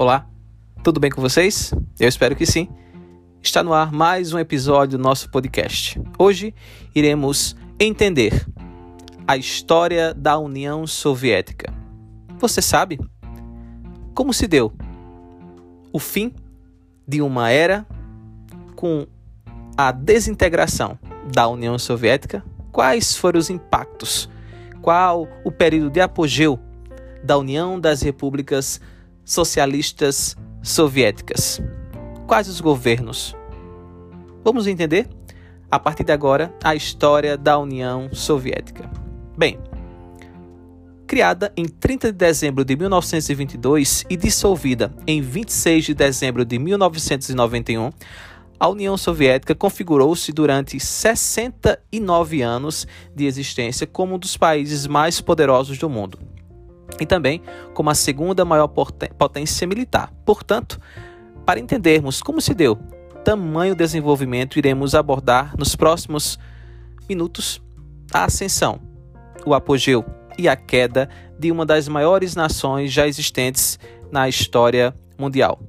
Olá, tudo bem com vocês? Eu espero que sim. Está no ar mais um episódio do nosso podcast. Hoje iremos entender a história da União Soviética. Você sabe como se deu o fim de uma era com a desintegração da União Soviética? Quais foram os impactos? Qual o período de apogeu da União das Repúblicas Socialistas Soviéticas. Quais os governos? Vamos entender, a partir de agora, a história da União Soviética. Bem, criada em 30 de dezembro de 1922 e dissolvida em 26 de dezembro de 1991, a União Soviética configurou-se durante 69 anos de existência como um dos países mais poderosos do mundo e também como a segunda maior potência militar. Portanto, para entendermos como se deu tamanho desenvolvimento, iremos abordar nos próximos minutos a ascensão, o apogeu e a queda de uma das maiores nações já existentes na história mundial.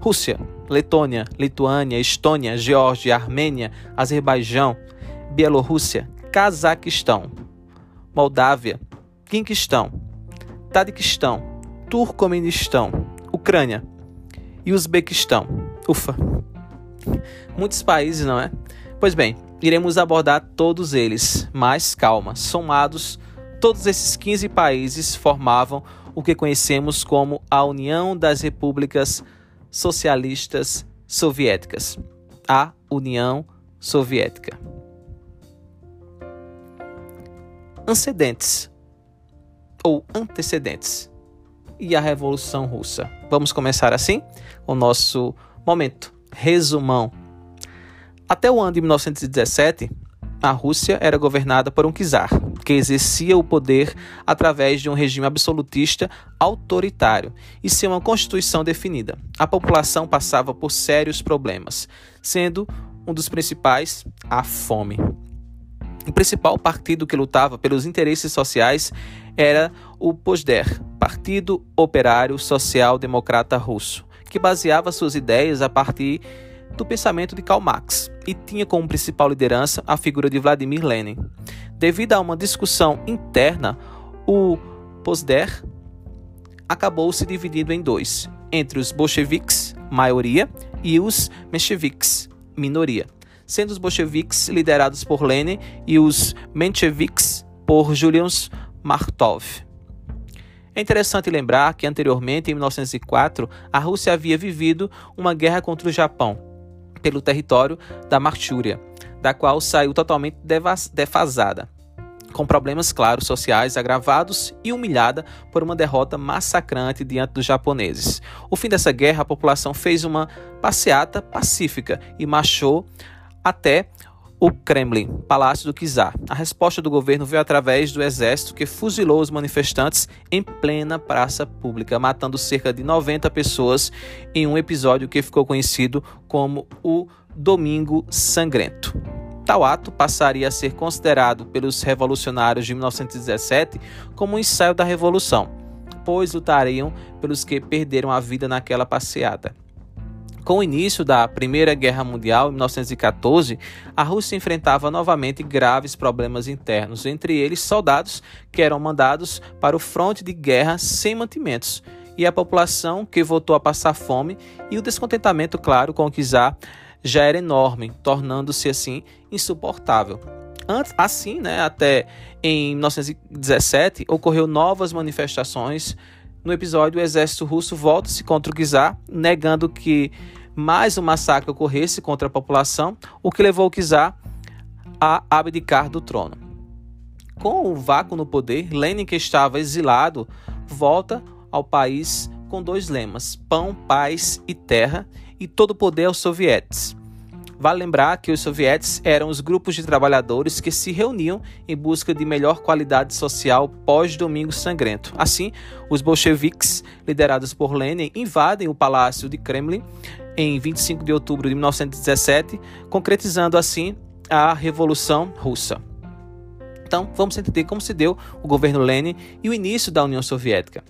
Rússia, Letônia, Lituânia, Estônia, Geórgia, Armênia, Azerbaijão, Bielorrússia, Cazaquistão, Moldávia, Quinquistão, Tadiquistão, Turcomenistão, Ucrânia e Uzbequistão. Ufa! Muitos países, não é? Pois bem, iremos abordar todos eles, mas calma, somados, todos esses 15 países formavam o que conhecemos como a União das Repúblicas Socialistas Soviéticas, a União Soviética. Antecedentes ou antecedentes e a Revolução Russa. Vamos começar assim o nosso momento resumão. Até o ano de 1917, a Rússia era governada por um czar, que exercia o poder através de um regime absolutista autoritário e sem uma constituição definida. A população passava por sérios problemas, sendo um dos principais a fome. O principal partido que lutava pelos interesses sociais era o POSDER, Partido Operário Social Democrata Russo, que baseava suas ideias a partir do pensamento de Karl Marx e tinha como principal liderança a figura de Vladimir Lenin. Devido a uma discussão interna, o POSDER acabou se dividindo em dois, entre os bolcheviques, maioria, e os mencheviques, minoria sendo os bolcheviques liderados por Lenin e os mencheviques por Julian Martov. É interessante lembrar que anteriormente, em 1904, a Rússia havia vivido uma guerra contra o Japão pelo território da Manchúria, da qual saiu totalmente defasada, com problemas claros sociais agravados e humilhada por uma derrota massacrante diante dos japoneses. O fim dessa guerra, a população fez uma passeata pacífica e marchou até o Kremlin, palácio do czar. A resposta do governo veio através do exército que fuzilou os manifestantes em plena praça pública, matando cerca de 90 pessoas em um episódio que ficou conhecido como o Domingo Sangrento. Tal ato passaria a ser considerado pelos revolucionários de 1917 como um ensaio da revolução, pois lutariam pelos que perderam a vida naquela passeada. Com o início da Primeira Guerra Mundial, em 1914, a Rússia enfrentava novamente graves problemas internos, entre eles soldados que eram mandados para o fronte de guerra sem mantimentos, e a população que voltou a passar fome e o descontentamento, claro, com o czar já era enorme, tornando-se assim insuportável. Antes, assim, né, até em 1917, ocorreu novas manifestações no episódio, o exército russo volta-se contra o czar, negando que mais um massacre ocorresse contra a população, o que levou o czar a abdicar do trono. Com o vácuo no poder, Lenin, que estava exilado, volta ao país com dois lemas: pão, paz e terra, e todo o poder aos sovietes. Vale lembrar que os sovietes eram os grupos de trabalhadores que se reuniam em busca de melhor qualidade social pós-Domingo Sangrento. Assim, os bolcheviques, liderados por Lenin, invadem o palácio de Kremlin em 25 de outubro de 1917, concretizando assim a Revolução Russa. Então, vamos entender como se deu o governo Lenin e o início da União Soviética.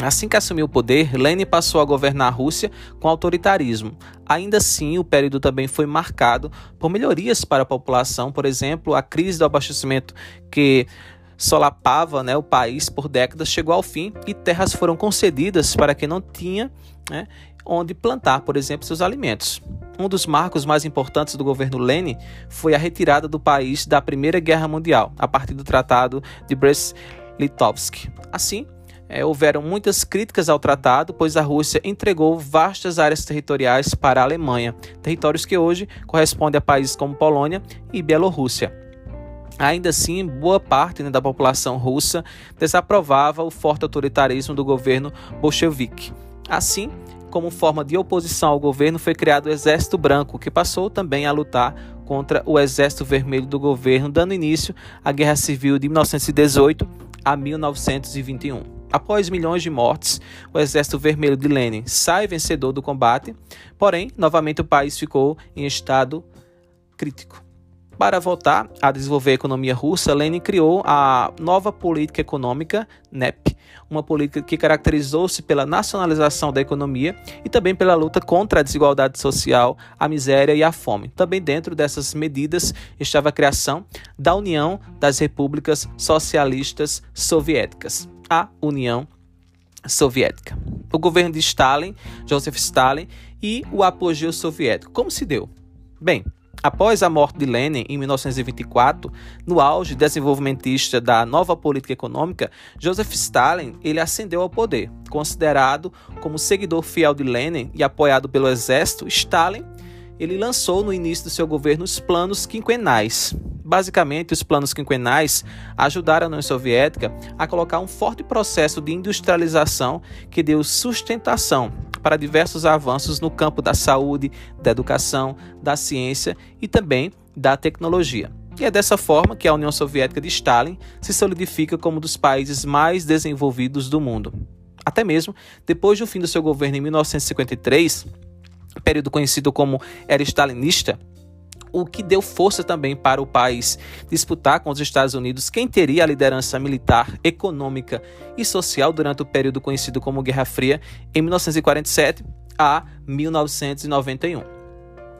Assim que assumiu o poder, Lenin passou a governar a Rússia com autoritarismo. Ainda assim, o período também foi marcado por melhorias para a população, por exemplo, a crise do abastecimento que solapava né, o país por décadas chegou ao fim e terras foram concedidas para quem não tinha né, onde plantar, por exemplo, seus alimentos. Um dos marcos mais importantes do governo Lenin foi a retirada do país da Primeira Guerra Mundial, a partir do Tratado de Brest-Litovsk. Assim, é, houveram muitas críticas ao tratado, pois a Rússia entregou vastas áreas territoriais para a Alemanha, territórios que hoje correspondem a países como Polônia e Bielorrússia. Ainda assim, boa parte né, da população russa desaprovava o forte autoritarismo do governo bolchevique. Assim, como forma de oposição ao governo, foi criado o Exército Branco, que passou também a lutar contra o Exército Vermelho do governo, dando início à Guerra Civil de 1918 a 1921. Após milhões de mortes, o Exército Vermelho de Lenin sai vencedor do combate, porém, novamente o país ficou em estado crítico. Para voltar a desenvolver a economia russa, Lenin criou a nova política econômica, NEP, uma política que caracterizou-se pela nacionalização da economia e também pela luta contra a desigualdade social, a miséria e a fome. Também dentro dessas medidas estava a criação da União das Repúblicas Socialistas Soviéticas a União Soviética. O governo de Stalin, Joseph Stalin, e o apogeu soviético. Como se deu? Bem, após a morte de Lenin em 1924, no auge desenvolvimentista da nova política econômica, Joseph Stalin ele ascendeu ao poder. Considerado como seguidor fiel de Lenin e apoiado pelo exército, Stalin ele lançou no início do seu governo os planos quinquenais. Basicamente, os planos quinquenais ajudaram a União Soviética a colocar um forte processo de industrialização que deu sustentação para diversos avanços no campo da saúde, da educação, da ciência e também da tecnologia. E é dessa forma que a União Soviética de Stalin se solidifica como um dos países mais desenvolvidos do mundo. Até mesmo depois do fim do seu governo em 1953, período conhecido como era stalinista, o que deu força também para o país disputar com os Estados Unidos quem teria a liderança militar, econômica e social durante o período conhecido como Guerra Fria, em 1947 a 1991.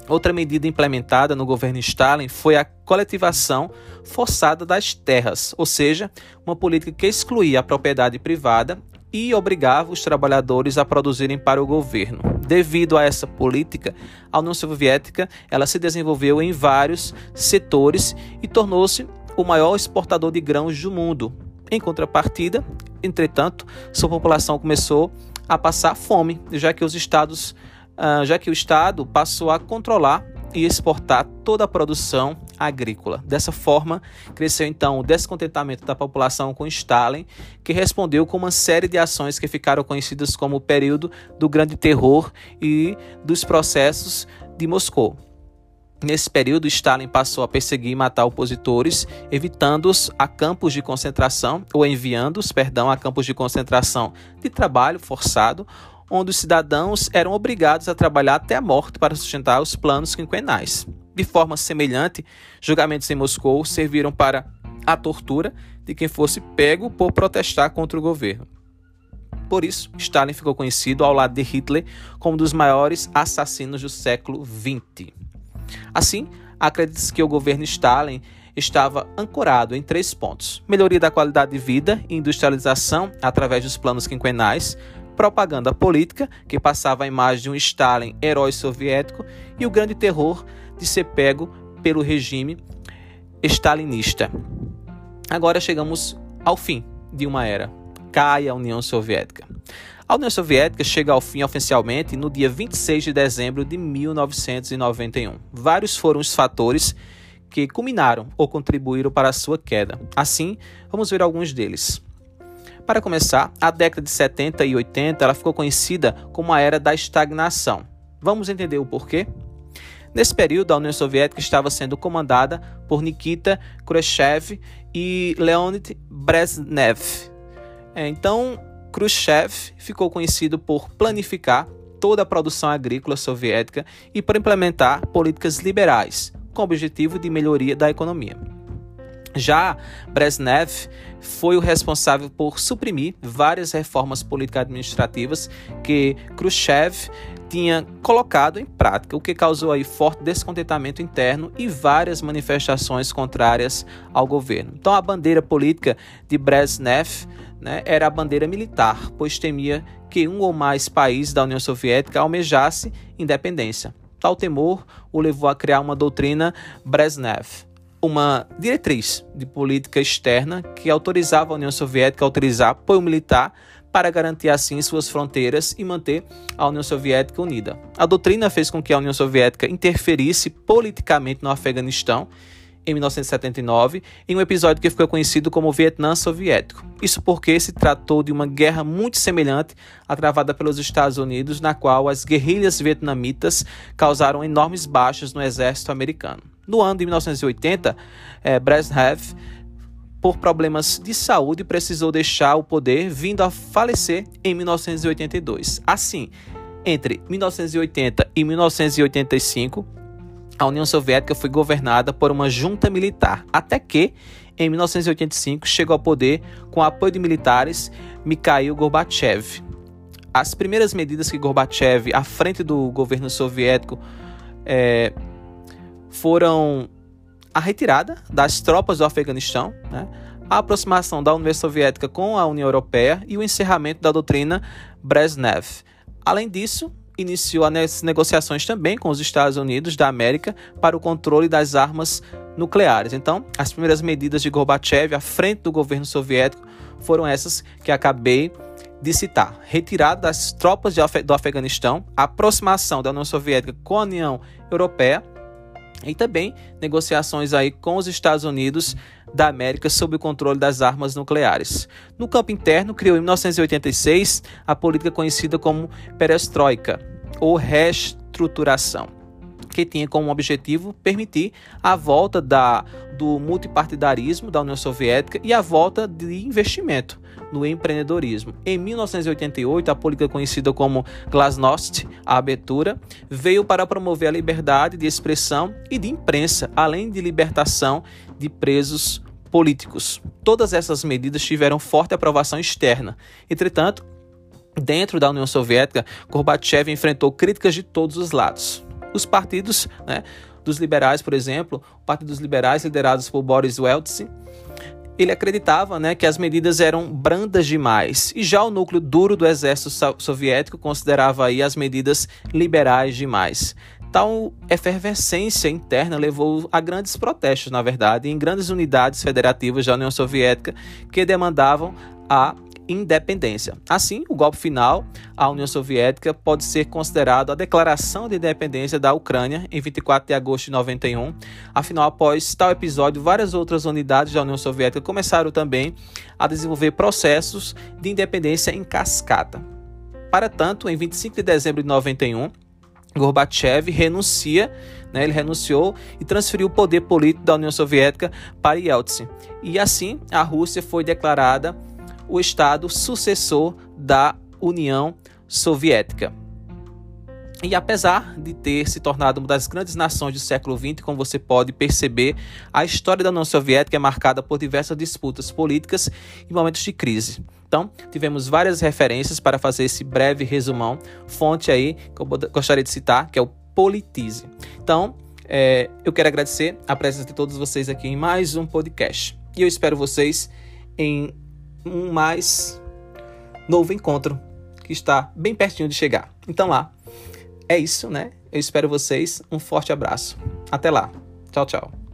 Outra medida implementada no governo Stalin foi a coletivação forçada das terras, ou seja, uma política que excluía a propriedade privada e obrigava os trabalhadores a produzirem para o governo. Devido a essa política, a União Soviética ela se desenvolveu em vários setores e tornou-se o maior exportador de grãos do mundo. Em contrapartida, entretanto, sua população começou a passar fome, já que os estados, ah, já que o estado passou a controlar e exportar toda a produção agrícola. Dessa forma, cresceu então o descontentamento da população com Stalin, que respondeu com uma série de ações que ficaram conhecidas como o período do Grande Terror e dos processos de Moscou. Nesse período, Stalin passou a perseguir e matar opositores, evitando-os a campos de concentração ou enviando-os, perdão, a campos de concentração de trabalho forçado, onde os cidadãos eram obrigados a trabalhar até a morte para sustentar os planos quinquenais. De forma semelhante, julgamentos em Moscou serviram para a tortura de quem fosse pego por protestar contra o governo. Por isso, Stalin ficou conhecido ao lado de Hitler como um dos maiores assassinos do século XX. Assim, acredita-se que o governo Stalin estava ancorado em três pontos: melhoria da qualidade de vida e industrialização através dos planos quinquenais, propaganda política, que passava a imagem de um Stalin herói soviético, e o grande terror de ser pego pelo regime stalinista. Agora chegamos ao fim de uma era. Cai a União Soviética. A União Soviética chega ao fim oficialmente no dia 26 de dezembro de 1991. Vários foram os fatores que culminaram ou contribuíram para a sua queda. Assim, vamos ver alguns deles. Para começar, a década de 70 e 80 ela ficou conhecida como a era da estagnação. Vamos entender o porquê? Nesse período, a União Soviética estava sendo comandada por Nikita Khrushchev e Leonid Brezhnev. É, então, Khrushchev ficou conhecido por planificar toda a produção agrícola soviética e por implementar políticas liberais, com o objetivo de melhoria da economia. Já Brezhnev foi o responsável por suprimir várias reformas político-administrativas que Khrushchev tinha colocado em prática, o que causou aí forte descontentamento interno e várias manifestações contrárias ao governo. Então a bandeira política de Brezhnev né, era a bandeira militar, pois temia que um ou mais países da União Soviética almejasse independência. Tal temor o levou a criar uma doutrina Brezhnev, uma diretriz de política externa que autorizava a União Soviética a utilizar apoio militar para garantir assim suas fronteiras e manter a União Soviética unida. A doutrina fez com que a União Soviética interferisse politicamente no Afeganistão em 1979, em um episódio que ficou conhecido como Vietnã Soviético. Isso porque se tratou de uma guerra muito semelhante à travada pelos Estados Unidos, na qual as guerrilhas vietnamitas causaram enormes baixas no exército americano. No ano de 1980, eh, Brezhnev por problemas de saúde, precisou deixar o poder, vindo a falecer em 1982. Assim, entre 1980 e 1985, a União Soviética foi governada por uma junta militar, até que, em 1985, chegou ao poder com o apoio de militares Mikhail Gorbachev. As primeiras medidas que Gorbachev, à frente do governo soviético, é, foram a retirada das tropas do Afeganistão, né, a aproximação da União Soviética com a União Europeia e o encerramento da doutrina Brezhnev. Além disso, iniciou as negociações também com os Estados Unidos da América para o controle das armas nucleares. Então, as primeiras medidas de Gorbachev à frente do governo soviético foram essas que acabei de citar: retirada das tropas do Afeganistão, aproximação da União Soviética com a União Europeia e também negociações aí com os Estados Unidos da América sob o controle das armas nucleares. No campo interno, criou em 1986 a política conhecida como perestroika, ou reestruturação, que tinha como objetivo permitir a volta da, do multipartidarismo da União Soviética e a volta de investimento no empreendedorismo. Em 1988, a política conhecida como Glasnost, a abertura, veio para promover a liberdade de expressão e de imprensa, além de libertação de presos políticos. Todas essas medidas tiveram forte aprovação externa. Entretanto, dentro da União Soviética, Gorbachev enfrentou críticas de todos os lados. Os partidos né, dos liberais, por exemplo, o Partido dos Liberais, liderados por Boris Yeltsin, ele acreditava né, que as medidas eram brandas demais, e já o núcleo duro do exército soviético considerava aí as medidas liberais demais. Tal efervescência interna levou a grandes protestos, na verdade, em grandes unidades federativas da União Soviética que demandavam a independência. Assim, o golpe final à União Soviética pode ser considerado a declaração de independência da Ucrânia em 24 de agosto de 91. Afinal, após tal episódio, várias outras unidades da União Soviética começaram também a desenvolver processos de independência em cascata. Para tanto, em 25 de dezembro de 91, Gorbachev renuncia, né, ele renunciou e transferiu o poder político da União Soviética para Yeltsin. E assim, a Rússia foi declarada o Estado sucessor da União Soviética. E apesar de ter se tornado uma das grandes nações do século XX, como você pode perceber, a história da União Soviética é marcada por diversas disputas políticas e momentos de crise. Então, tivemos várias referências para fazer esse breve resumão, fonte aí que eu gostaria de citar, que é o Politize. Então, é, eu quero agradecer a presença de todos vocês aqui em mais um podcast. E eu espero vocês em um mais novo encontro que está bem pertinho de chegar. Então lá, é isso, né? Eu espero vocês. Um forte abraço. Até lá. Tchau, tchau.